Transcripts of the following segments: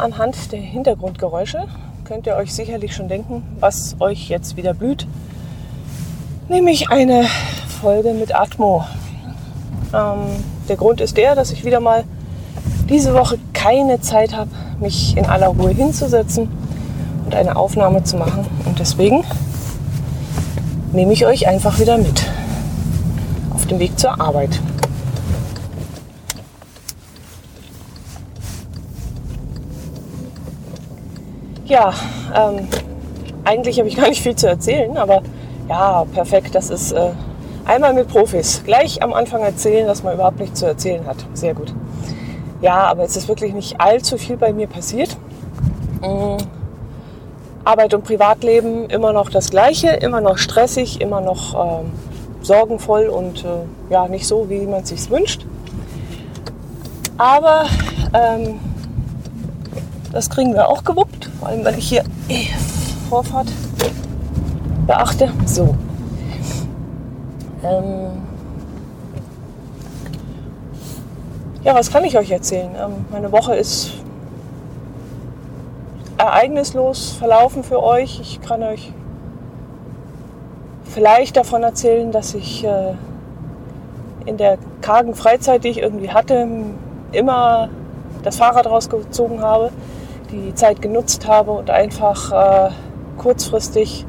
anhand der Hintergrundgeräusche könnt ihr euch sicherlich schon denken, was euch jetzt wieder blüht. Nämlich eine Folge mit Atmo. Ähm, der Grund ist der, dass ich wieder mal diese Woche keine Zeit habe, mich in aller Ruhe hinzusetzen und eine Aufnahme zu machen. Und deswegen nehme ich euch einfach wieder mit auf dem Weg zur Arbeit. Ja, ähm, eigentlich habe ich gar nicht viel zu erzählen, aber ja, perfekt. Das ist äh, einmal mit Profis. Gleich am Anfang erzählen, dass man überhaupt nichts zu erzählen hat. Sehr gut. Ja, aber es ist wirklich nicht allzu viel bei mir passiert. Mhm. Arbeit und Privatleben immer noch das Gleiche, immer noch stressig, immer noch ähm, sorgenvoll und äh, ja, nicht so, wie man es sich wünscht. Aber ähm, das kriegen wir auch gewuppt, vor allem weil ich hier eh, Vorfahrt beachte. So. Ähm ja, was kann ich euch erzählen? Ähm, meine Woche ist ereignislos verlaufen für euch. Ich kann euch vielleicht davon erzählen, dass ich äh, in der kargen Freizeit, die ich irgendwie hatte, immer das Fahrrad rausgezogen habe die Zeit genutzt habe und einfach äh, kurzfristig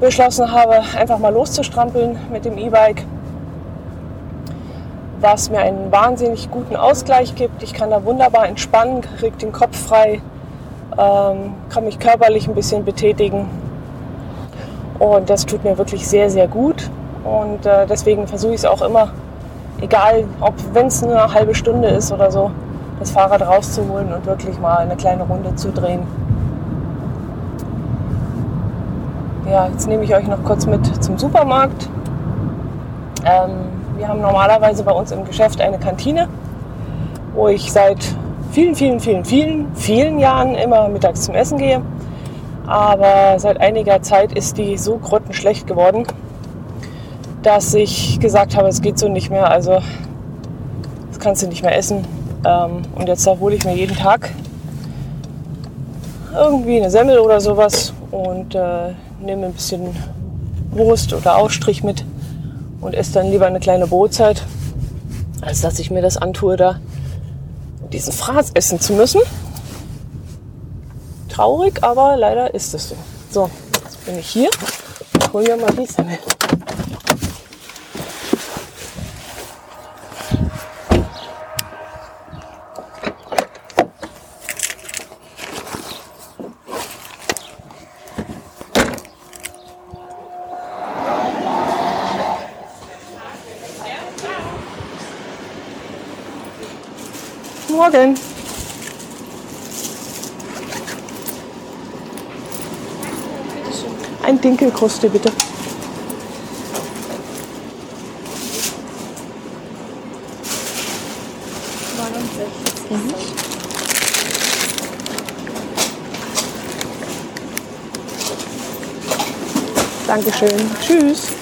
beschlossen habe, einfach mal loszustrampeln mit dem E-Bike, was mir einen wahnsinnig guten Ausgleich gibt. Ich kann da wunderbar entspannen, kriege den Kopf frei, ähm, kann mich körperlich ein bisschen betätigen und das tut mir wirklich sehr, sehr gut und äh, deswegen versuche ich es auch immer, egal ob wenn es nur eine halbe Stunde ist oder so, das Fahrrad rauszuholen und wirklich mal eine kleine Runde zu drehen. Ja, jetzt nehme ich euch noch kurz mit zum Supermarkt. Ähm, wir haben normalerweise bei uns im Geschäft eine Kantine, wo ich seit vielen, vielen, vielen, vielen, vielen Jahren immer mittags zum Essen gehe. Aber seit einiger Zeit ist die so grottenschlecht geworden, dass ich gesagt habe, es geht so nicht mehr. Also das kannst du nicht mehr essen. Ähm, und jetzt hole ich mir jeden Tag irgendwie eine Semmel oder sowas und äh, nehme ein bisschen Wurst oder Ausstrich mit und esse dann lieber eine kleine Brotzeit, als dass ich mir das antue, da diesen Fraß essen zu müssen. Traurig, aber leider ist es so. So, jetzt bin ich hier hole mir mal die Semmel. Morgen. Ein Dinkelkruste bitte. Dankeschön. Tschüss.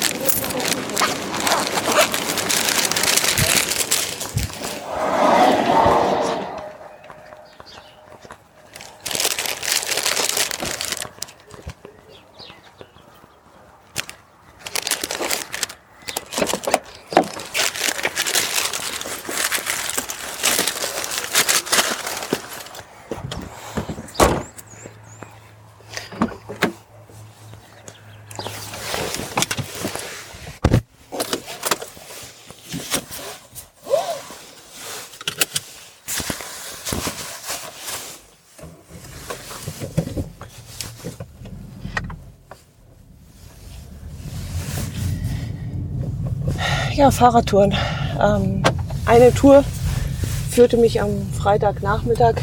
Ja, Fahrradtouren. Ähm, eine Tour führte mich am Freitagnachmittag.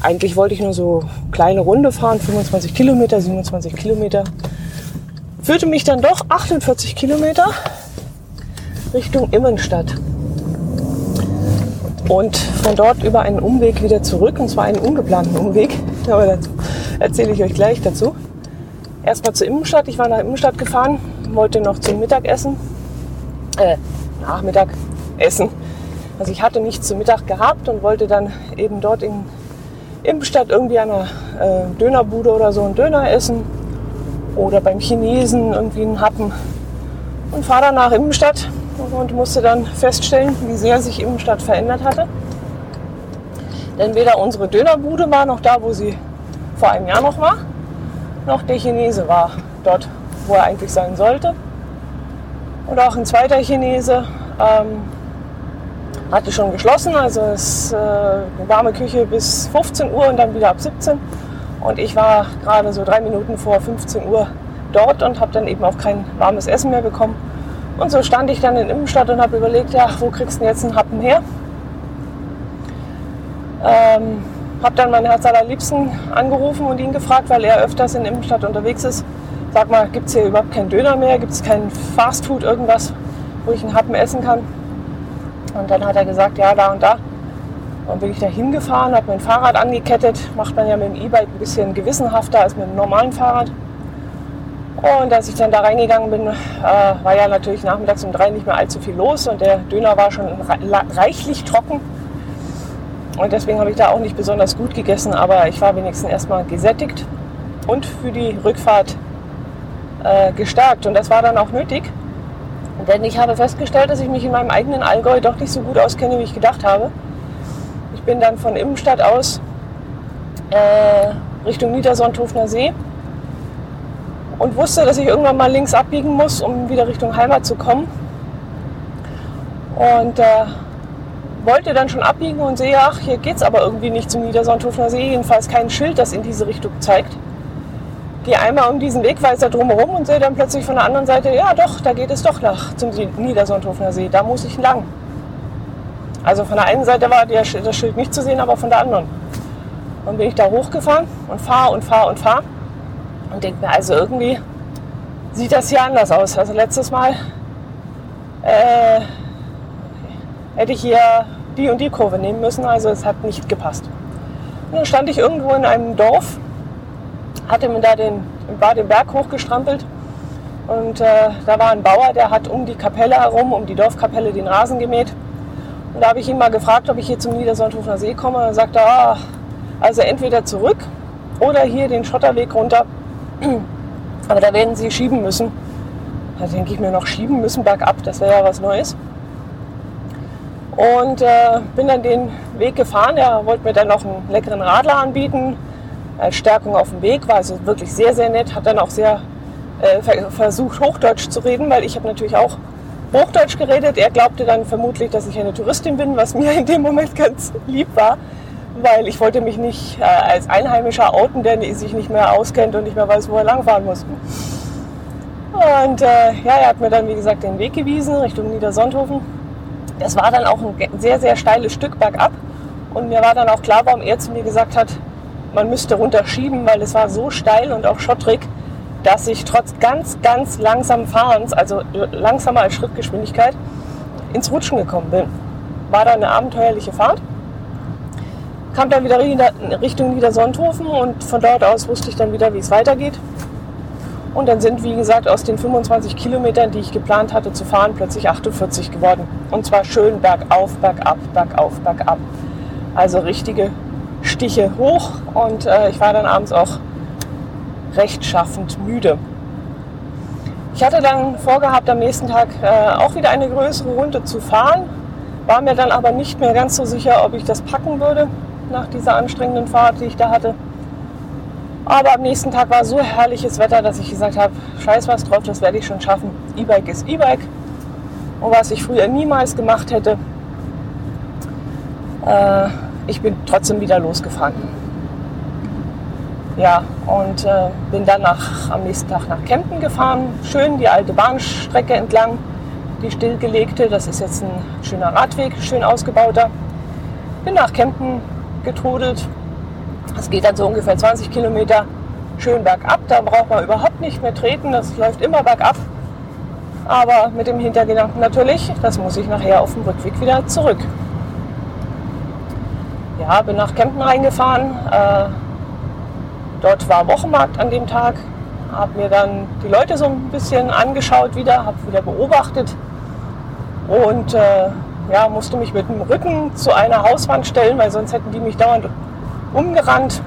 Eigentlich wollte ich nur so kleine Runde fahren, 25 Kilometer, 27 Kilometer. Führte mich dann doch 48 Kilometer Richtung Immenstadt. Und von dort über einen Umweg wieder zurück, und zwar einen ungeplanten Umweg. Aber dazu erzähle ich euch gleich dazu. Erstmal zur Immenstadt. Ich war nach Immenstadt gefahren, wollte noch zum Mittagessen, äh, Nachmittag essen. Also ich hatte nichts zum Mittag gehabt und wollte dann eben dort in Immenstadt irgendwie einer äh, Dönerbude oder so einen Döner essen oder beim Chinesen irgendwie einen Happen und fahre dann nach Immenstadt und musste dann feststellen, wie sehr sich Immenstadt verändert hatte. Denn weder unsere Dönerbude war noch da, wo sie vor einem Jahr noch war, noch der Chinese war dort, wo er eigentlich sein sollte. Und auch ein zweiter Chinese ähm, hatte schon geschlossen, also es äh, warme Küche bis 15 Uhr und dann wieder ab 17. Und ich war gerade so drei Minuten vor 15 Uhr dort und habe dann eben auch kein warmes Essen mehr bekommen. Und so stand ich dann in Innenstadt und habe überlegt, ja, wo kriegst du denn jetzt einen Happen her? Ähm, habe dann meinen Herz allerliebsten angerufen und ihn gefragt, weil er öfters in Innenstadt unterwegs ist. Sag mal, gibt es hier überhaupt keinen Döner mehr? Gibt es kein Fastfood, irgendwas, wo ich einen Happen essen kann? Und dann hat er gesagt, ja, da und da. Dann bin ich da hingefahren, habe mein Fahrrad angekettet. Macht man ja mit dem E-Bike ein bisschen gewissenhafter als mit dem normalen Fahrrad. Und als ich dann da reingegangen bin, äh, war ja natürlich nachmittags um drei nicht mehr allzu viel los und der Döner war schon reichlich trocken. Und deswegen habe ich da auch nicht besonders gut gegessen, aber ich war wenigstens erstmal gesättigt und für die Rückfahrt äh, gestärkt. Und das war dann auch nötig, denn ich habe festgestellt, dass ich mich in meinem eigenen Allgäu doch nicht so gut auskenne, wie ich gedacht habe. Ich bin dann von Immenstadt aus äh, Richtung Niedersonthofener See und wusste, dass ich irgendwann mal links abbiegen muss, um wieder Richtung Heimat zu kommen. Und äh, wollte dann schon abbiegen und sehe, ach, hier geht es aber irgendwie nicht zum Niedersonthofener See, jedenfalls kein Schild, das in diese Richtung zeigt. Gehe einmal um diesen Wegweiser drumherum und sehe dann plötzlich von der anderen Seite, ja doch, da geht es doch nach zum Niedersonthofener See, da muss ich lang. Also von der einen Seite war das Schild nicht zu sehen, aber von der anderen. Dann bin ich da hochgefahren und fahre und fahre und fahre und denke mir, also irgendwie sieht das hier anders aus. Also letztes Mal äh, hätte ich hier die und die Kurve nehmen müssen, also es hat nicht gepasst. Und dann stand ich irgendwo in einem Dorf, hatte mir da den, war den Berg hochgestrampelt und äh, da war ein Bauer, der hat um die Kapelle herum, um die Dorfkapelle den Rasen gemäht. Und da habe ich ihn mal gefragt, ob ich hier zum Niedersonthofener See komme. Er sagte, ah, also entweder zurück oder hier den Schotterweg runter aber da werden sie schieben müssen. Da denke ich mir noch, schieben müssen bergab, das wäre ja was Neues. Und äh, bin dann den Weg gefahren. Er wollte mir dann noch einen leckeren Radler anbieten, als Stärkung auf dem Weg. War also wirklich sehr, sehr nett. Hat dann auch sehr äh, versucht, Hochdeutsch zu reden, weil ich habe natürlich auch Hochdeutsch geredet. Er glaubte dann vermutlich, dass ich eine Touristin bin, was mir in dem Moment ganz lieb war weil ich wollte mich nicht äh, als Einheimischer outen, der sich nicht mehr auskennt und nicht mehr weiß, wo er langfahren muss. Und äh, ja, er hat mir dann, wie gesagt, den Weg gewiesen Richtung Niedersonthofen. Das war dann auch ein sehr, sehr steiles Stück bergab. Und mir war dann auch klar, warum er zu mir gesagt hat, man müsste runterschieben, weil es war so steil und auch schottrig, dass ich trotz ganz, ganz langsam Fahrens, also langsamer als Schrittgeschwindigkeit, ins Rutschen gekommen bin. War da eine abenteuerliche Fahrt kam dann wieder Richtung Niedersonthofen und von dort aus wusste ich dann wieder, wie es weitergeht. Und dann sind, wie gesagt, aus den 25 Kilometern, die ich geplant hatte zu fahren, plötzlich 48 geworden. Und zwar schön bergauf, bergab, bergauf, bergab. Also richtige Stiche hoch und äh, ich war dann abends auch rechtschaffend müde. Ich hatte dann vorgehabt, am nächsten Tag äh, auch wieder eine größere Runde zu fahren, war mir dann aber nicht mehr ganz so sicher, ob ich das packen würde nach dieser anstrengenden Fahrt, die ich da hatte. Aber am nächsten Tag war so herrliches Wetter, dass ich gesagt habe, scheiß was drauf, das werde ich schon schaffen. E-Bike ist E-Bike. Und was ich früher niemals gemacht hätte, äh, ich bin trotzdem wieder losgefahren. Ja, und äh, bin dann nach, am nächsten Tag nach Kempten gefahren, schön die alte Bahnstrecke entlang, die stillgelegte. Das ist jetzt ein schöner Radweg, schön ausgebauter. Bin nach Kempten getrudelt. Es geht dann so ungefähr 20 Kilometer schön bergab. Da braucht man überhaupt nicht mehr treten. Das läuft immer bergab. Aber mit dem Hintergedanken natürlich, das muss ich nachher auf dem Rückweg wieder zurück. Ja, bin nach Kempten reingefahren. Äh, dort war Wochenmarkt an dem Tag. Habe mir dann die Leute so ein bisschen angeschaut wieder, habe wieder beobachtet und äh, ja, musste mich mit dem Rücken zu einer Hauswand stellen, weil sonst hätten die mich dauernd umgerannt.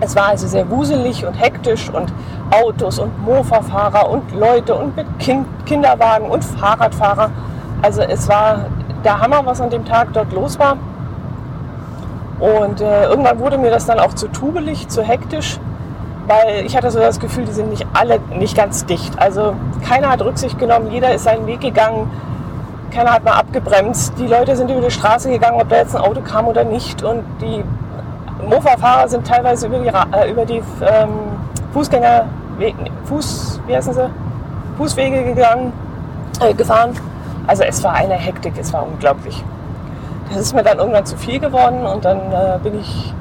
Es war also sehr wuselig und hektisch und Autos und Mofa-Fahrer und Leute und mit kind Kinderwagen und Fahrradfahrer. Also es war der Hammer, was an dem Tag dort los war. Und äh, irgendwann wurde mir das dann auch zu tubelig, zu hektisch, weil ich hatte so das Gefühl, die sind nicht alle nicht ganz dicht. Also keiner hat Rücksicht genommen, jeder ist seinen Weg gegangen, keiner hat mal abgebremst. Die Leute sind über die Straße gegangen, ob da jetzt ein Auto kam oder nicht. Und die Mofa-Fahrer sind teilweise über die, äh, über die ähm, Fußgänger, Fuß, wie heißen sie? Fußwege gegangen, äh, gefahren. Also es war eine Hektik, es war unglaublich. Das ist mir dann irgendwann zu viel geworden und dann äh, bin ich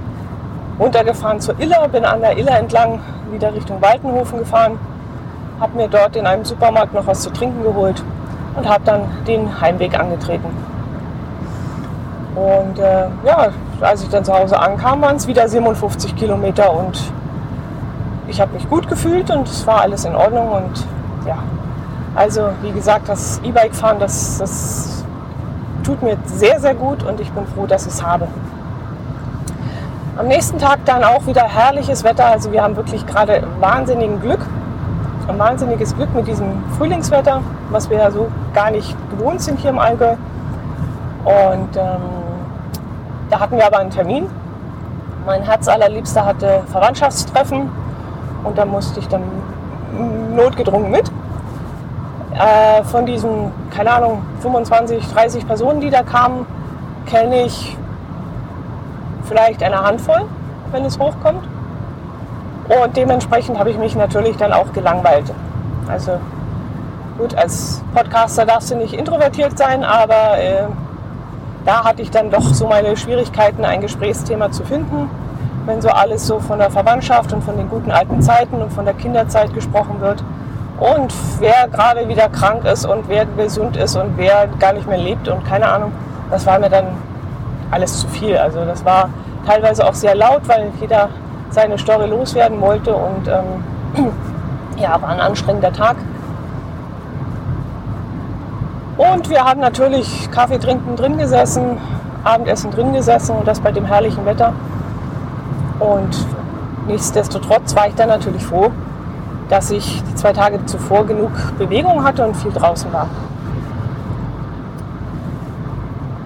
runtergefahren zur Iller, bin an der Iller entlang wieder Richtung Waltenhofen gefahren, habe mir dort in einem Supermarkt noch was zu trinken geholt und habe dann den Heimweg angetreten. Und äh, ja, als ich dann zu Hause ankam, waren es wieder 57 Kilometer und ich habe mich gut gefühlt und es war alles in Ordnung und ja, also wie gesagt, das E-Bike fahren, das, das tut mir sehr, sehr gut und ich bin froh, dass ich es habe. Am nächsten Tag dann auch wieder herrliches Wetter. Also wir haben wirklich gerade wahnsinnigen Glück, ein wahnsinniges Glück mit diesem Frühlingswetter, was wir ja so gar nicht gewohnt sind hier im Allgäu. Und ähm, da hatten wir aber einen Termin. Mein Herz allerliebster hatte Verwandtschaftstreffen und da musste ich dann notgedrungen mit. Äh, von diesen, keine Ahnung, 25, 30 Personen, die da kamen, kenne ich vielleicht eine Handvoll, wenn es hochkommt. Und dementsprechend habe ich mich natürlich dann auch gelangweilt. Also gut, als Podcaster darfst du nicht introvertiert sein, aber äh, da hatte ich dann doch so meine Schwierigkeiten, ein Gesprächsthema zu finden. Wenn so alles so von der Verwandtschaft und von den guten alten Zeiten und von der Kinderzeit gesprochen wird, und wer gerade wieder krank ist und wer gesund ist und wer gar nicht mehr lebt und keine Ahnung, das war mir dann alles zu viel. Also das war teilweise auch sehr laut, weil jeder seine Story loswerden wollte und ähm, ja, war ein anstrengender Tag. Und wir haben natürlich Kaffee trinken drin gesessen, Abendessen drin gesessen und das bei dem herrlichen Wetter. Und nichtsdestotrotz war ich dann natürlich froh, dass ich die zwei Tage zuvor genug Bewegung hatte und viel draußen war.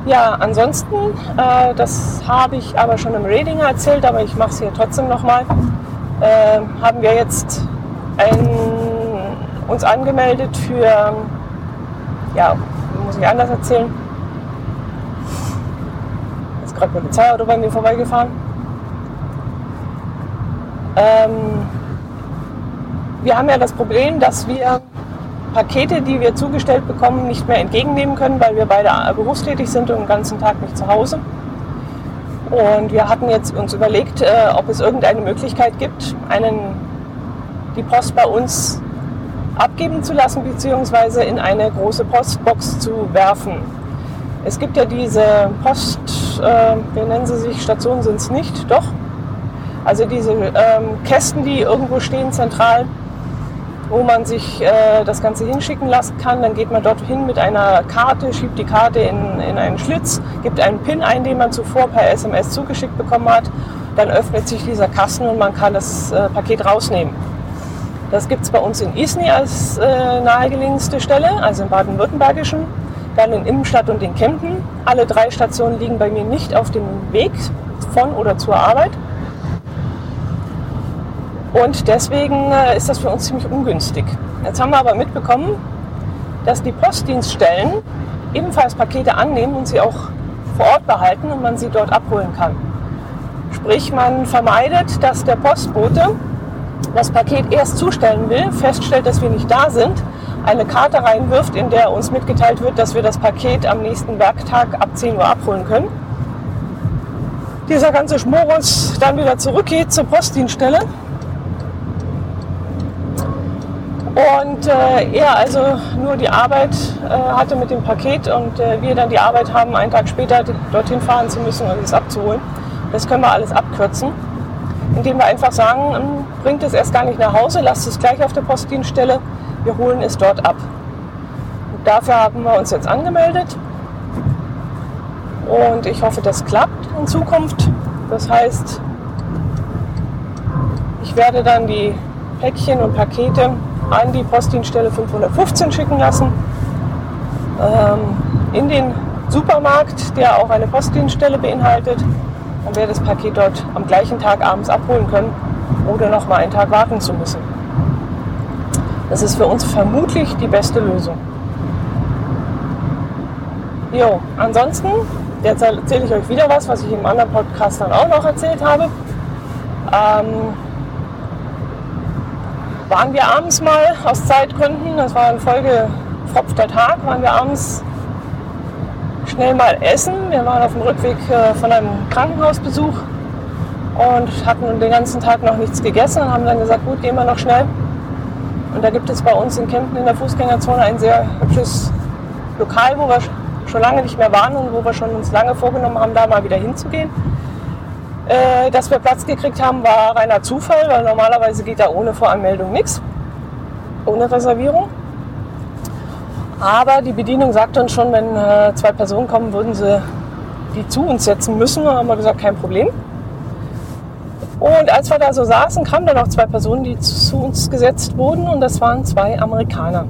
Ja, ansonsten, äh, das habe ich aber schon im Redinger erzählt, aber ich mache es hier trotzdem nochmal, äh, haben wir jetzt ein, uns angemeldet für, ja, muss ich anders erzählen, ist gerade Polizeiauto bei mir vorbeigefahren. Ähm, wir haben ja das Problem, dass wir Pakete, die wir zugestellt bekommen, nicht mehr entgegennehmen können, weil wir beide berufstätig sind und den ganzen Tag nicht zu Hause. Und wir hatten jetzt uns überlegt, äh, ob es irgendeine Möglichkeit gibt, einen, die Post bei uns abgeben zu lassen, beziehungsweise in eine große Postbox zu werfen. Es gibt ja diese Post, äh, wie nennen sie sich, Stationen sind es nicht, doch. Also diese ähm, Kästen, die irgendwo stehen zentral, wo man sich äh, das Ganze hinschicken lassen kann. Dann geht man dort hin mit einer Karte, schiebt die Karte in, in einen Schlitz, gibt einen PIN ein, den man zuvor per SMS zugeschickt bekommen hat. Dann öffnet sich dieser Kasten und man kann das äh, Paket rausnehmen. Das gibt es bei uns in Isny als äh, nahegelegenste Stelle, also im baden-württembergischen. Dann in Immenstadt und in Kempten. Alle drei Stationen liegen bei mir nicht auf dem Weg von oder zur Arbeit. Und deswegen äh, ist das für uns ziemlich ungünstig. Jetzt haben wir aber mitbekommen, dass die Postdienststellen ebenfalls Pakete annehmen und sie auch vor Ort behalten und man sie dort abholen kann. Sprich, man vermeidet, dass der Postbote das Paket erst zustellen will, feststellt, dass wir nicht da sind eine Karte reinwirft, in der uns mitgeteilt wird, dass wir das Paket am nächsten Werktag ab 10 Uhr abholen können. Dieser ganze Schmorus dann wieder zurückgeht zur Postdienststelle. Und äh, er also nur die Arbeit äh, hatte mit dem Paket und äh, wir dann die Arbeit haben, einen Tag später dorthin fahren zu müssen und es abzuholen. Das können wir alles abkürzen, indem wir einfach sagen, hm, bringt es erst gar nicht nach Hause, lasst es gleich auf der Postdienststelle, wir holen es dort ab. Und dafür haben wir uns jetzt angemeldet und ich hoffe, das klappt in Zukunft. Das heißt, ich werde dann die Päckchen und Pakete an die Postdienststelle 515 schicken lassen. Ähm, in den Supermarkt, der auch eine Postdienststelle beinhaltet. Dann werde das Paket dort am gleichen Tag abends abholen können, ohne noch mal einen Tag warten zu müssen. Das ist für uns vermutlich die beste Lösung. Jo, ansonsten, jetzt erzähle ich euch wieder was, was ich im anderen Podcast dann auch noch erzählt habe. Ähm, waren wir abends mal aus Zeitgründen, das war ein vollgepfropfter Tag, waren wir abends schnell mal essen. Wir waren auf dem Rückweg äh, von einem Krankenhausbesuch und hatten den ganzen Tag noch nichts gegessen und haben dann gesagt, gut, gehen wir noch schnell. Und da gibt es bei uns in Kempten in der Fußgängerzone ein sehr hübsches Lokal, wo wir schon lange nicht mehr waren und wo wir schon uns lange vorgenommen haben, da mal wieder hinzugehen. Äh, dass wir Platz gekriegt haben, war reiner Zufall, weil normalerweise geht da ohne Voranmeldung nichts, ohne Reservierung. Aber die Bedienung sagt uns schon, wenn äh, zwei Personen kommen, würden sie die zu uns setzen müssen. Da haben wir gesagt, kein Problem. Und als wir da so saßen, kamen dann noch zwei Personen, die zu uns gesetzt wurden. Und das waren zwei Amerikaner.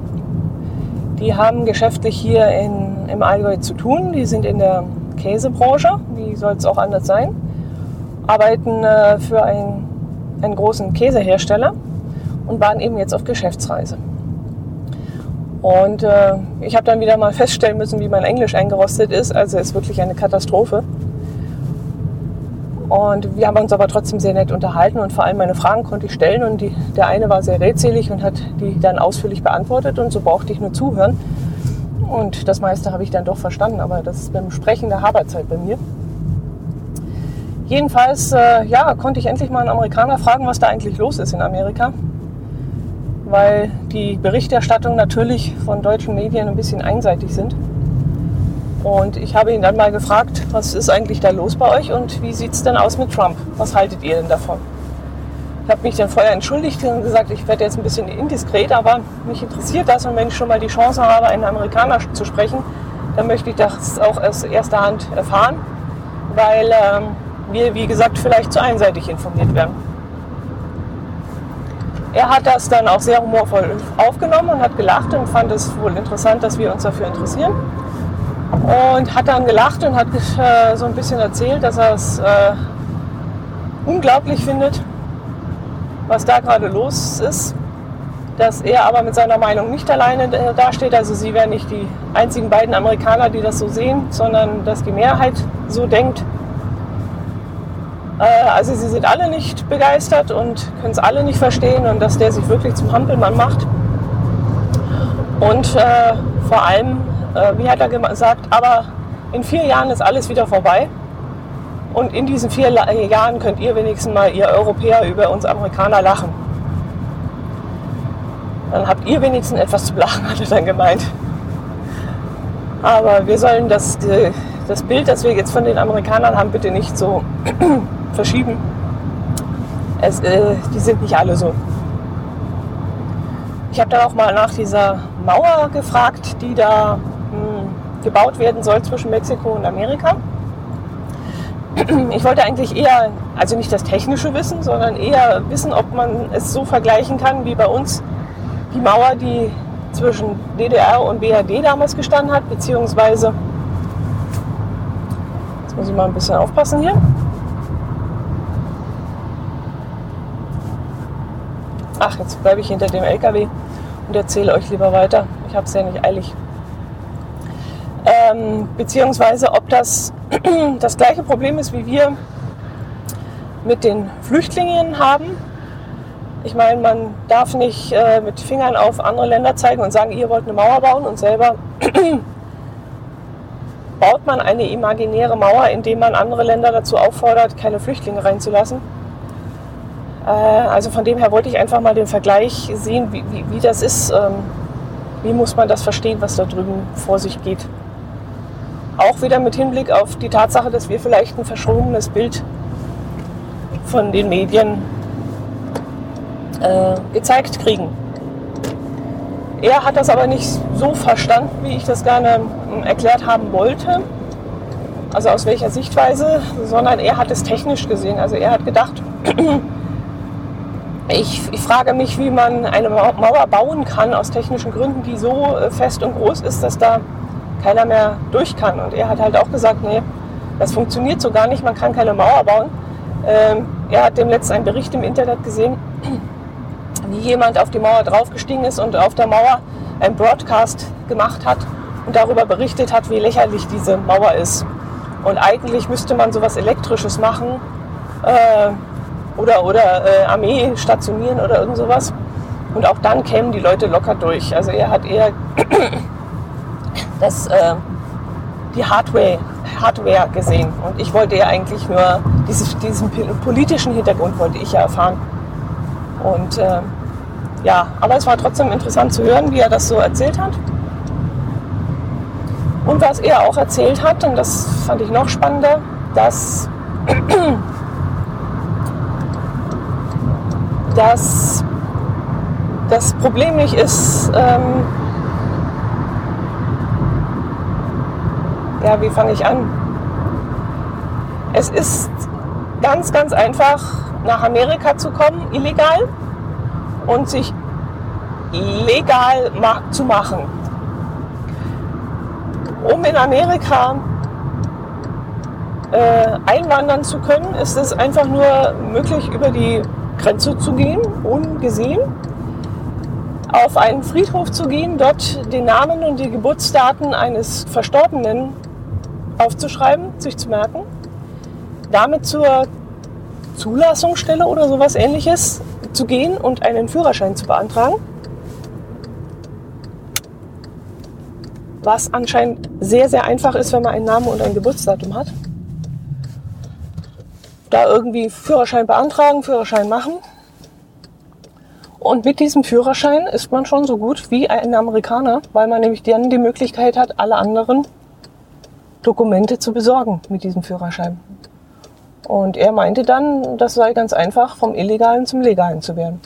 Die haben geschäftlich hier in, im Allgäu zu tun. Die sind in der Käsebranche. Wie soll es auch anders sein? Arbeiten äh, für ein, einen großen Käsehersteller und waren eben jetzt auf Geschäftsreise. Und äh, ich habe dann wieder mal feststellen müssen, wie mein Englisch eingerostet ist. Also es ist wirklich eine Katastrophe. Und wir haben uns aber trotzdem sehr nett unterhalten und vor allem meine Fragen konnte ich stellen und die, der eine war sehr rätselig und hat die dann ausführlich beantwortet und so brauchte ich nur zuhören. Und das meiste habe ich dann doch verstanden, aber das ist beim Sprechen der Haberzeit bei mir. Jedenfalls äh, ja, konnte ich endlich mal einen Amerikaner fragen, was da eigentlich los ist in Amerika. Weil die Berichterstattung natürlich von deutschen Medien ein bisschen einseitig sind. Und ich habe ihn dann mal gefragt, was ist eigentlich da los bei euch und wie sieht es denn aus mit Trump? Was haltet ihr denn davon? Ich habe mich dann vorher entschuldigt und gesagt, ich werde jetzt ein bisschen indiskret, aber mich interessiert das und wenn ich schon mal die Chance habe, einen Amerikaner zu sprechen, dann möchte ich das auch aus erster Hand erfahren, weil ähm, wir, wie gesagt, vielleicht zu einseitig informiert werden. Er hat das dann auch sehr humorvoll aufgenommen und hat gelacht und fand es wohl interessant, dass wir uns dafür interessieren. Und hat dann gelacht und hat äh, so ein bisschen erzählt, dass er es äh, unglaublich findet, was da gerade los ist. Dass er aber mit seiner Meinung nicht alleine äh, dasteht. Also sie wären nicht die einzigen beiden Amerikaner, die das so sehen, sondern dass die Mehrheit so denkt. Äh, also sie sind alle nicht begeistert und können es alle nicht verstehen und dass der sich wirklich zum Hampelmann macht. Und äh, vor allem, äh, wie hat er gesagt, aber in vier Jahren ist alles wieder vorbei. Und in diesen vier Jahren könnt ihr wenigstens mal, ihr Europäer, über uns Amerikaner lachen. Dann habt ihr wenigstens etwas zu lachen, hat er dann gemeint. Aber wir sollen das, das Bild, das wir jetzt von den Amerikanern haben, bitte nicht so verschieben. Es, äh, die sind nicht alle so. Ich habe dann auch mal nach dieser Mauer gefragt, die da mh, hm, gebaut werden soll zwischen Mexiko und Amerika. Ich wollte eigentlich eher, also nicht das technische Wissen, sondern eher wissen, ob man es so vergleichen kann wie bei uns die Mauer, die zwischen DDR und BRD damals gestanden hat, beziehungsweise, jetzt muss ich mal ein bisschen aufpassen hier, ach, jetzt bleibe ich hinter dem LKW und erzähle euch lieber weiter. Ich habe es ja nicht eilig. Ähm, beziehungsweise ob das das gleiche Problem ist, wie wir mit den Flüchtlingen haben, Ich meine, man darf nicht äh, mit Fingern auf andere Länder zeigen und sagen, ihr wollt eine Mauer bauen und selber baut man eine imaginäre Mauer, indem man andere Länder dazu auffordert, keine Flüchtlinge reinzulassen. Äh, also von dem her wollte ich einfach mal den Vergleich sehen, wie, wie, wie das ist. Ähm, wie muss man das verstehen, was da drüben vor sich geht. Auch wieder mit Hinblick auf die Tatsache, dass wir vielleicht ein verschobenes Bild von den Medien äh, gezeigt kriegen. Er hat das aber nicht so verstanden, wie ich das gerne hm, erklärt haben wollte. Also aus welcher Sichtweise, sondern er hat es technisch gesehen. Also er hat gedacht, ich, ich, frage mich, wie man eine Mauer bauen kann aus technischen Gründen, die so äh, fest und groß ist, dass da keiner mehr durch kann. Und er hat halt auch gesagt, nee, das funktioniert so gar nicht, man kann keine Mauer bauen. Ähm, er hat dem letzten einen Bericht im Internet gesehen, wie jemand auf die Mauer draufgestiegen ist und auf der Mauer ein Broadcast gemacht hat und darüber berichtet hat, wie lächerlich diese Mauer ist. Und eigentlich müsste man sowas Elektrisches machen äh, oder, oder äh, Armee stationieren oder irgend sowas. Und auch dann kämen die Leute locker durch. Also er hat eher das, äh, die Hardware, Hardware gesehen. Und ich wollte ja eigentlich nur dieses, diesen politischen Hintergrund wollte ich ja erfahren. Und äh, ja, aber es war trotzdem interessant zu hören, wie er das so erzählt hat. Und was er auch erzählt hat, und das fand ich noch spannender, dass, dass das Problem nicht ist, ähm, ja, wie fange ich an? Es ist ganz, ganz einfach, nach Amerika zu kommen, illegal und sich legal zu machen. Um in Amerika äh, einwandern zu können, ist es einfach nur möglich, über die Grenze zu gehen, ungesehen, auf einen Friedhof zu gehen, dort den Namen und die Geburtsdaten eines Verstorbenen aufzuschreiben, sich zu merken, damit zur Zulassungsstelle oder sowas ähnliches zu gehen und einen Führerschein zu beantragen. Was anscheinend sehr, sehr einfach ist, wenn man einen Namen und ein Geburtsdatum hat. Da irgendwie Führerschein beantragen, Führerschein machen. Und mit diesem Führerschein ist man schon so gut wie ein Amerikaner, weil man nämlich dann die Möglichkeit hat, alle anderen Dokumente zu besorgen mit diesem Führerschein. Und er meinte dann, das sei ganz einfach, vom Illegalen zum Legalen zu werden.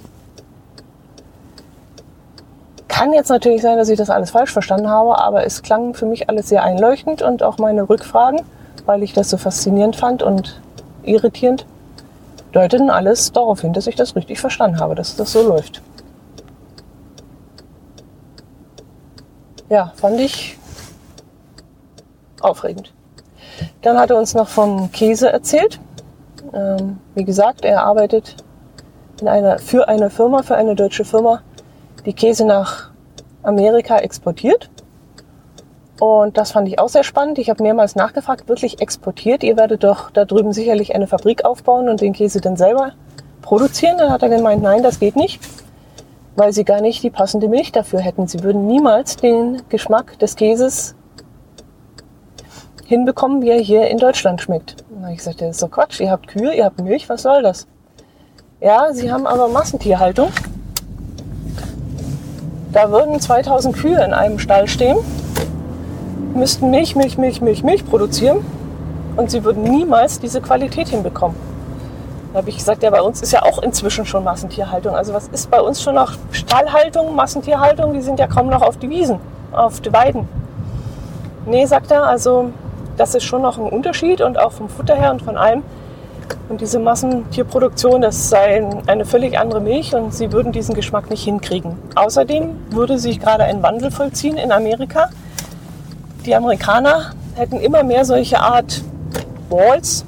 Kann jetzt natürlich sein, dass ich das alles falsch verstanden habe, aber es klang für mich alles sehr einleuchtend und auch meine Rückfragen, weil ich das so faszinierend fand und irritierend, deuteten alles darauf hin, dass ich das richtig verstanden habe, dass das so läuft. Ja, fand ich aufregend. Dann hat er uns noch vom Käse erzählt. Ähm, wie gesagt, er arbeitet in einer, für eine Firma, für eine deutsche Firma, die Käse nach Amerika exportiert. Und das fand ich auch sehr spannend. Ich habe mehrmals nachgefragt, wirklich exportiert. Ihr werdet doch da drüben sicherlich eine Fabrik aufbauen und den Käse dann selber produzieren. Dann hat er gemeint, nein, das geht nicht, weil sie gar nicht die passende Milch dafür hätten. Sie würden niemals den Geschmack des Käses hinbekommen, wie er hier in Deutschland schmeckt. Und ich gesagt, das ist doch Quatsch. Ihr habt Kühe, ihr habt Milch, was soll das? Ja, sie haben aber Massentierhaltung. Da würden 2000 Kühe in einem Stall stehen, müssten Milch, Milch, Milch, Milch, Milch produzieren und sie würden niemals diese Qualität hinbekommen. Da habe ich gesagt, ja, bei uns ist ja auch inzwischen schon Massentierhaltung. Also was ist bei uns schon noch Stallhaltung, Massentierhaltung? Die sind ja kaum noch auf die Wiesen, auf die Weiden. Nee, sagt er, also das ist schon noch ein Unterschied und auch vom Futter her und von allem. Und diese Massentierproduktion, das sei eine völlig andere Milch und sie würden diesen Geschmack nicht hinkriegen. Außerdem würde sich gerade ein Wandel vollziehen in Amerika. Die Amerikaner hätten immer mehr solche Art Walls,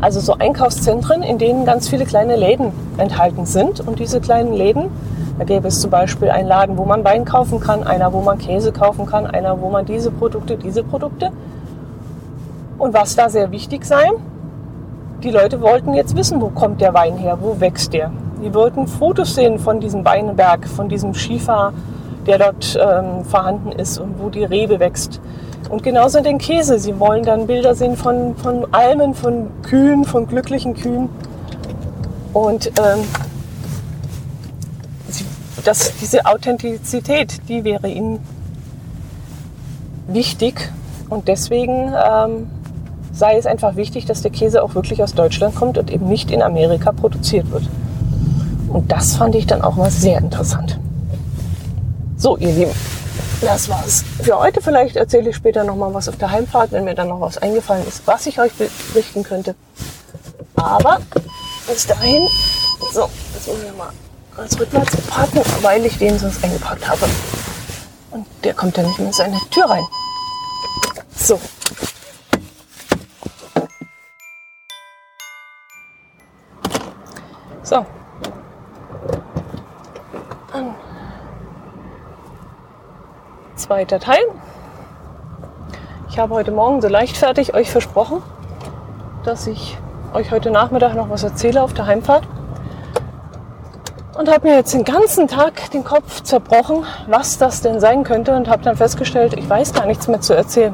also so Einkaufszentren, in denen ganz viele kleine Läden enthalten sind. Und diese kleinen Läden, da gäbe es zum Beispiel einen Laden, wo man Wein kaufen kann, einer, wo man Käse kaufen kann, einer, wo man diese Produkte, diese Produkte. Und was da sehr wichtig sei, die Leute wollten jetzt wissen, wo kommt der Wein her, wo wächst der. Die wollten Fotos sehen von diesem Weinberg, von diesem Schiefer, der dort ähm, vorhanden ist und wo die Rebe wächst. Und genauso den Käse. Sie wollen dann Bilder sehen von, von Almen, von Kühen, von glücklichen Kühen. Und ähm, das, diese Authentizität, die wäre ihnen wichtig. Und deswegen ähm, sei es einfach wichtig, dass der Käse auch wirklich aus Deutschland kommt und eben nicht in Amerika produziert wird. Und das fand ich dann auch mal sehr interessant. So, ihr Lieben, das war's für heute. Vielleicht erzähle ich später noch mal was auf der Heimfahrt, wenn mir dann noch was eingefallen ist, was ich euch berichten könnte. Aber bis dahin, so, jetzt muss ich mal als rückwärts parken, weil ich den sonst eingeparkt habe. Und der kommt dann nicht mehr in seine Tür rein. So. So. Dann zweiter Teil. Ich habe heute Morgen so leichtfertig euch versprochen, dass ich euch heute Nachmittag noch was erzähle auf der Heimfahrt. Und habe mir jetzt den ganzen Tag den Kopf zerbrochen, was das denn sein könnte und habe dann festgestellt, ich weiß gar nichts mehr zu erzählen.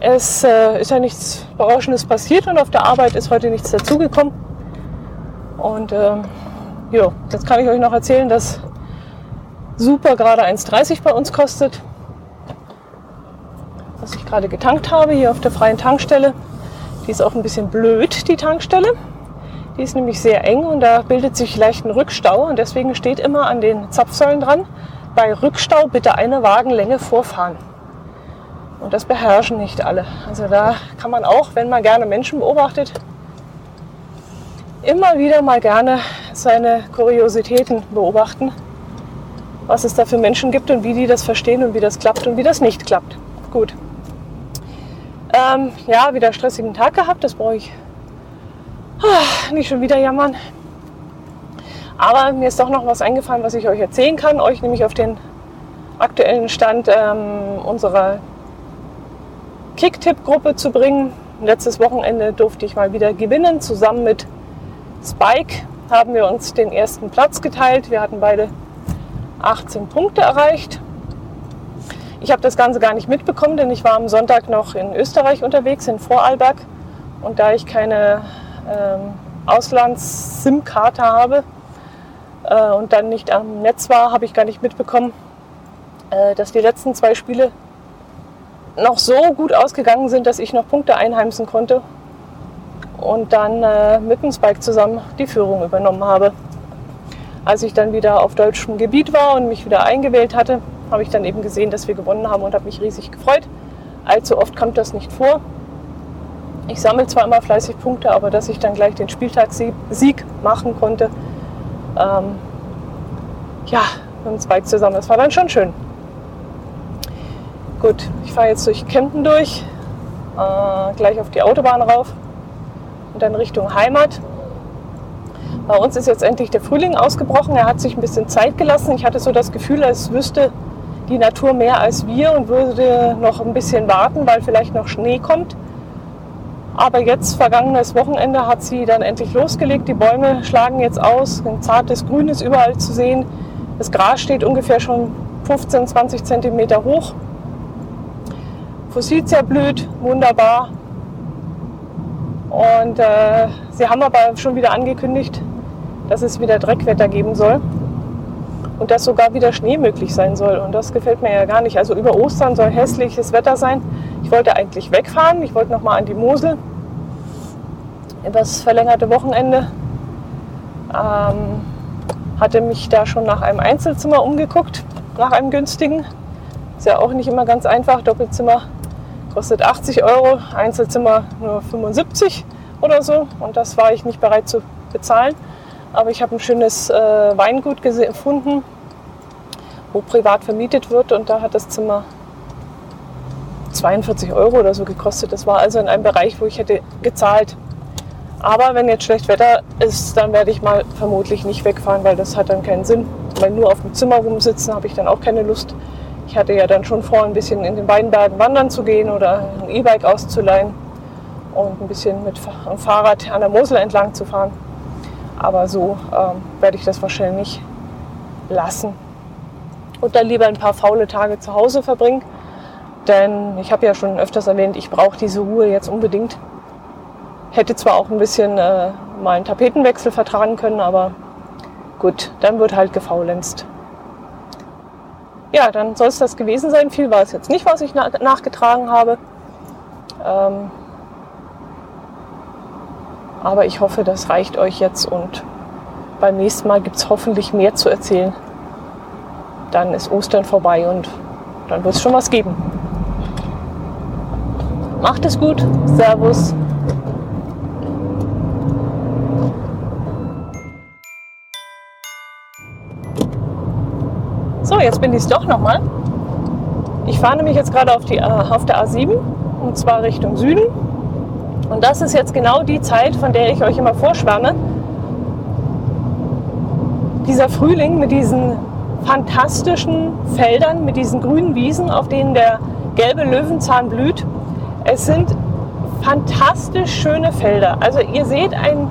Es äh, ist ja nichts Berauschendes passiert und auf der Arbeit ist heute nichts dazugekommen. Und ähm, ja, jetzt kann ich euch noch erzählen, dass Super gerade 1,30 bei uns kostet. Was ich gerade getankt habe hier auf der freien Tankstelle. Die ist auch ein bisschen blöd, die Tankstelle. Die ist nämlich sehr eng und da bildet sich leicht ein Rückstau und deswegen steht immer an den Zapfsäulen dran, bei Rückstau bitte eine Wagenlänge vorfahren. Und das beherrschen nicht alle. Also da kann man auch, wenn man gerne Menschen beobachtet, immer wieder mal gerne seine Kuriositäten beobachten was es da für Menschen gibt und wie die das verstehen und wie das klappt und wie das nicht klappt. Gut. Ähm, ja, wieder stressigen Tag gehabt, das brauche ich ah, nicht schon wieder jammern. Aber mir ist doch noch was eingefallen, was ich euch erzählen kann, euch nämlich auf den aktuellen Stand ähm, unserer Kicktipp-Gruppe zu bringen. Letztes Wochenende durfte ich mal wieder gewinnen. Zusammen mit Spike haben wir uns den ersten Platz geteilt. Wir hatten beide 18 Punkte erreicht. Ich habe das Ganze gar nicht mitbekommen, denn ich war am Sonntag noch in Österreich unterwegs, in Vorarlberg. Und da ich keine ähm, Auslands-SIM-Karte habe äh, und dann nicht am Netz war, habe ich gar nicht mitbekommen, äh, dass die letzten zwei Spiele noch so gut ausgegangen sind, dass ich noch Punkte einheimsen konnte und dann äh, mit dem Spike zusammen die Führung übernommen habe. Als ich dann wieder auf deutschem Gebiet war und mich wieder eingewählt hatte, habe ich dann eben gesehen, dass wir gewonnen haben und habe mich riesig gefreut. Allzu oft kommt das nicht vor. Ich sammle zwar immer fleißig Punkte, aber dass ich dann gleich den Spieltagssieg machen konnte, ähm, ja, mit dem Zweig zusammen, das war dann schon schön. Gut, ich fahre jetzt durch Kempten durch, äh, gleich auf die Autobahn rauf und dann Richtung Heimat. Bei uns ist jetzt endlich der Frühling ausgebrochen. Er hat sich ein bisschen Zeit gelassen. Ich hatte so das Gefühl, als wüsste die Natur mehr als wir und würde noch ein bisschen warten, weil vielleicht noch Schnee kommt. Aber jetzt, vergangenes Wochenende, hat sie dann endlich losgelegt. Die Bäume schlagen jetzt aus. Ein zartes Grün ist überall zu sehen. Das Gras steht ungefähr schon 15, 20 Zentimeter hoch. Fossilzia blüht, wunderbar. Und äh, sie haben aber schon wieder angekündigt, dass es wieder Dreckwetter geben soll und dass sogar wieder Schnee möglich sein soll. Und das gefällt mir ja gar nicht. Also über Ostern soll hässliches Wetter sein. Ich wollte eigentlich wegfahren. Ich wollte noch mal an die Mosel das verlängerte Wochenende. Ähm, hatte mich da schon nach einem Einzelzimmer umgeguckt, nach einem günstigen. Ist ja auch nicht immer ganz einfach. Doppelzimmer kostet 80 Euro, Einzelzimmer nur 75 oder so. Und das war ich nicht bereit zu bezahlen. Aber ich habe ein schönes äh, Weingut gefunden, wo privat vermietet wird und da hat das Zimmer 42 Euro oder so gekostet. Das war also in einem Bereich, wo ich hätte gezahlt. Aber wenn jetzt schlecht Wetter ist, dann werde ich mal vermutlich nicht wegfahren, weil das hat dann keinen Sinn. Weil nur auf dem Zimmer rumsitzen habe ich dann auch keine Lust. Ich hatte ja dann schon vor, ein bisschen in den Weinbergen wandern zu gehen oder ein E-Bike auszuleihen und ein bisschen mit dem Fahrrad an der Mosel entlang zu fahren. Aber so ähm, werde ich das wahrscheinlich lassen. Und dann lieber ein paar faule Tage zu Hause verbringen. Denn ich habe ja schon öfters erwähnt, ich brauche diese Ruhe jetzt unbedingt. Hätte zwar auch ein bisschen äh, mal Tapetenwechsel vertragen können, aber gut, dann wird halt gefaulenzt. Ja, dann soll es das gewesen sein. Viel war es jetzt nicht, was ich na nachgetragen habe. Ähm, aber ich hoffe, das reicht euch jetzt und beim nächsten Mal gibt es hoffentlich mehr zu erzählen. Dann ist Ostern vorbei und dann wird es schon was geben. Macht es gut. Servus. So, jetzt bin ich es doch nochmal. Ich fahre nämlich jetzt gerade auf, auf der A7 und zwar Richtung Süden. Und das ist jetzt genau die Zeit, von der ich euch immer vorschwärme. Dieser Frühling mit diesen fantastischen Feldern, mit diesen grünen Wiesen, auf denen der gelbe Löwenzahn blüht. Es sind fantastisch schöne Felder. Also ihr seht eine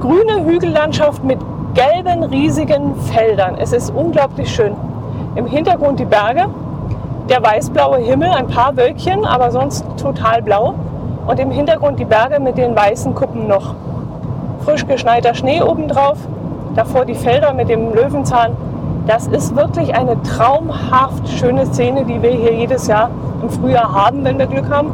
grüne Hügellandschaft mit gelben, riesigen Feldern. Es ist unglaublich schön. Im Hintergrund die Berge, der weißblaue Himmel, ein paar Wölkchen, aber sonst total blau und im Hintergrund die Berge mit den weißen Kuppen noch. Frisch geschneiter Schnee obendrauf, davor die Felder mit dem Löwenzahn. Das ist wirklich eine traumhaft schöne Szene, die wir hier jedes Jahr im Frühjahr haben, wenn wir Glück haben.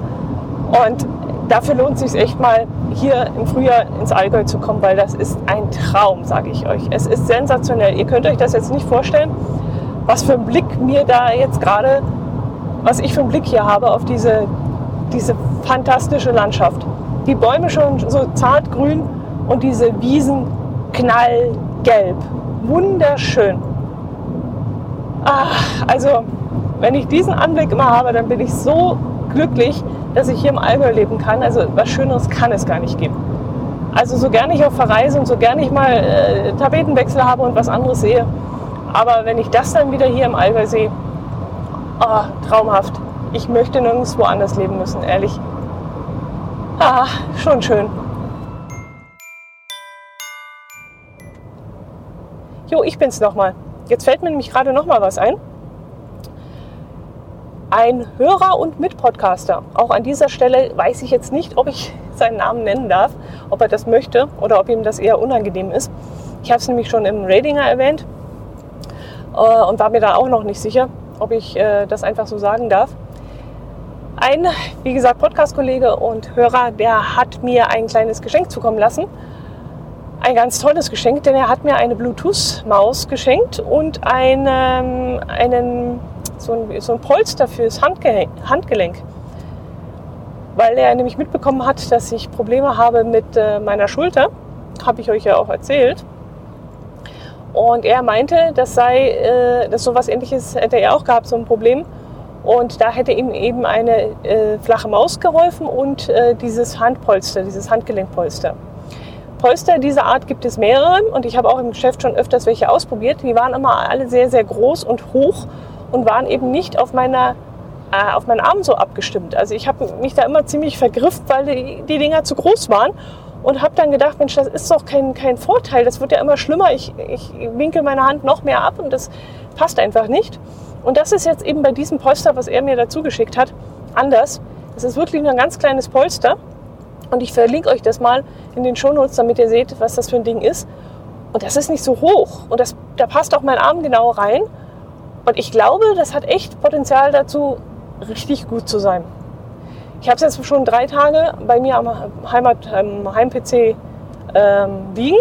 Und dafür lohnt es sich echt mal, hier im Frühjahr ins Allgäu zu kommen, weil das ist ein Traum, sage ich euch. Es ist sensationell. Ihr könnt euch das jetzt nicht vorstellen, was für ein Blick mir da jetzt gerade, was ich für einen Blick hier habe auf diese, diese fantastische Landschaft. Die Bäume schon so zartgrün und diese Wiesen knallgelb. Wunderschön. Ach, also, wenn ich diesen Anblick immer habe, dann bin ich so glücklich, dass ich hier im Allgäu leben kann. Also was Schöneres kann es gar nicht geben. Also so gerne ich auch verreise und so gerne ich mal äh, Tapetenwechsel habe und was anderes sehe. Aber wenn ich das dann wieder hier im Allgäu sehe, oh, traumhaft. Ich möchte nirgendwo anders leben müssen, ehrlich. Ah, schon schön. Jo, ich bin's nochmal. Jetzt fällt mir nämlich gerade nochmal was ein. Ein Hörer und Mitpodcaster. Auch an dieser Stelle weiß ich jetzt nicht, ob ich seinen Namen nennen darf, ob er das möchte oder ob ihm das eher unangenehm ist. Ich habe es nämlich schon im Ratinger erwähnt äh, und war mir da auch noch nicht sicher, ob ich äh, das einfach so sagen darf. Ein, wie gesagt, Podcast-Kollege und Hörer, der hat mir ein kleines Geschenk zukommen lassen. Ein ganz tolles Geschenk, denn er hat mir eine Bluetooth-Maus geschenkt und einen, einen, so, ein, so ein Polster fürs Handge Handgelenk. Weil er nämlich mitbekommen hat, dass ich Probleme habe mit äh, meiner Schulter. Habe ich euch ja auch erzählt. Und er meinte, das sei, äh, dass sowas ähnliches hätte er auch gehabt, so ein Problem. Und da hätte ihm eben eine äh, flache Maus geholfen und äh, dieses Handpolster, dieses Handgelenkpolster. Polster dieser Art gibt es mehrere und ich habe auch im Geschäft schon öfters welche ausprobiert. Die waren immer alle sehr, sehr groß und hoch und waren eben nicht auf meiner äh, auf meinen Arm so abgestimmt. Also ich habe mich da immer ziemlich vergrifft, weil die, die Dinger zu groß waren und habe dann gedacht, Mensch, das ist doch kein, kein Vorteil, das wird ja immer schlimmer. Ich, ich winkel meine Hand noch mehr ab und das passt einfach nicht. Und das ist jetzt eben bei diesem Polster, was er mir dazu geschickt hat, anders. Das ist wirklich nur ein ganz kleines Polster. Und ich verlinke euch das mal in den Shownotes, damit ihr seht, was das für ein Ding ist. Und das ist nicht so hoch. Und das, da passt auch mein Arm genau rein. Und ich glaube, das hat echt Potenzial dazu, richtig gut zu sein. Ich habe es jetzt schon drei Tage bei mir am Heimat, ähm, Heim-PC ähm, liegen.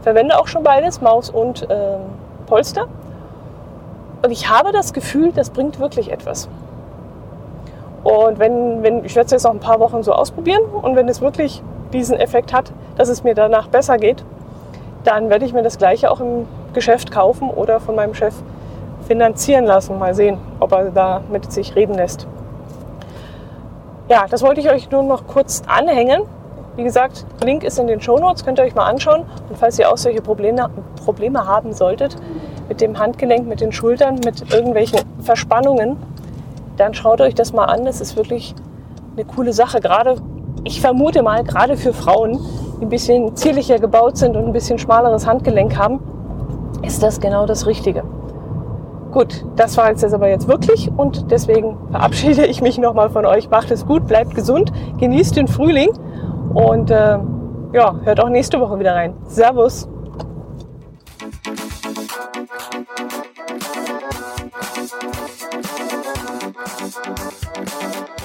Verwende auch schon beides, Maus und ähm, Polster. Und ich habe das Gefühl, das bringt wirklich etwas. Und wenn, wenn ich werde es jetzt noch ein paar Wochen so ausprobieren und wenn es wirklich diesen Effekt hat, dass es mir danach besser geht, dann werde ich mir das gleiche auch im Geschäft kaufen oder von meinem Chef finanzieren lassen. Mal sehen, ob er da mit sich reden lässt. Ja, das wollte ich euch nur noch kurz anhängen. Wie gesagt, Link ist in den Show Notes, könnt ihr euch mal anschauen. Und falls ihr auch solche Probleme, Probleme haben solltet, mit dem Handgelenk, mit den Schultern, mit irgendwelchen Verspannungen, dann schaut euch das mal an. Das ist wirklich eine coole Sache. Gerade, ich vermute mal, gerade für Frauen, die ein bisschen zierlicher gebaut sind und ein bisschen schmaleres Handgelenk haben, ist das genau das Richtige. Gut, das war jetzt aber jetzt wirklich und deswegen verabschiede ich mich nochmal von euch. Macht es gut, bleibt gesund, genießt den Frühling und äh, ja, hört auch nächste Woche wieder rein. Servus! Bye.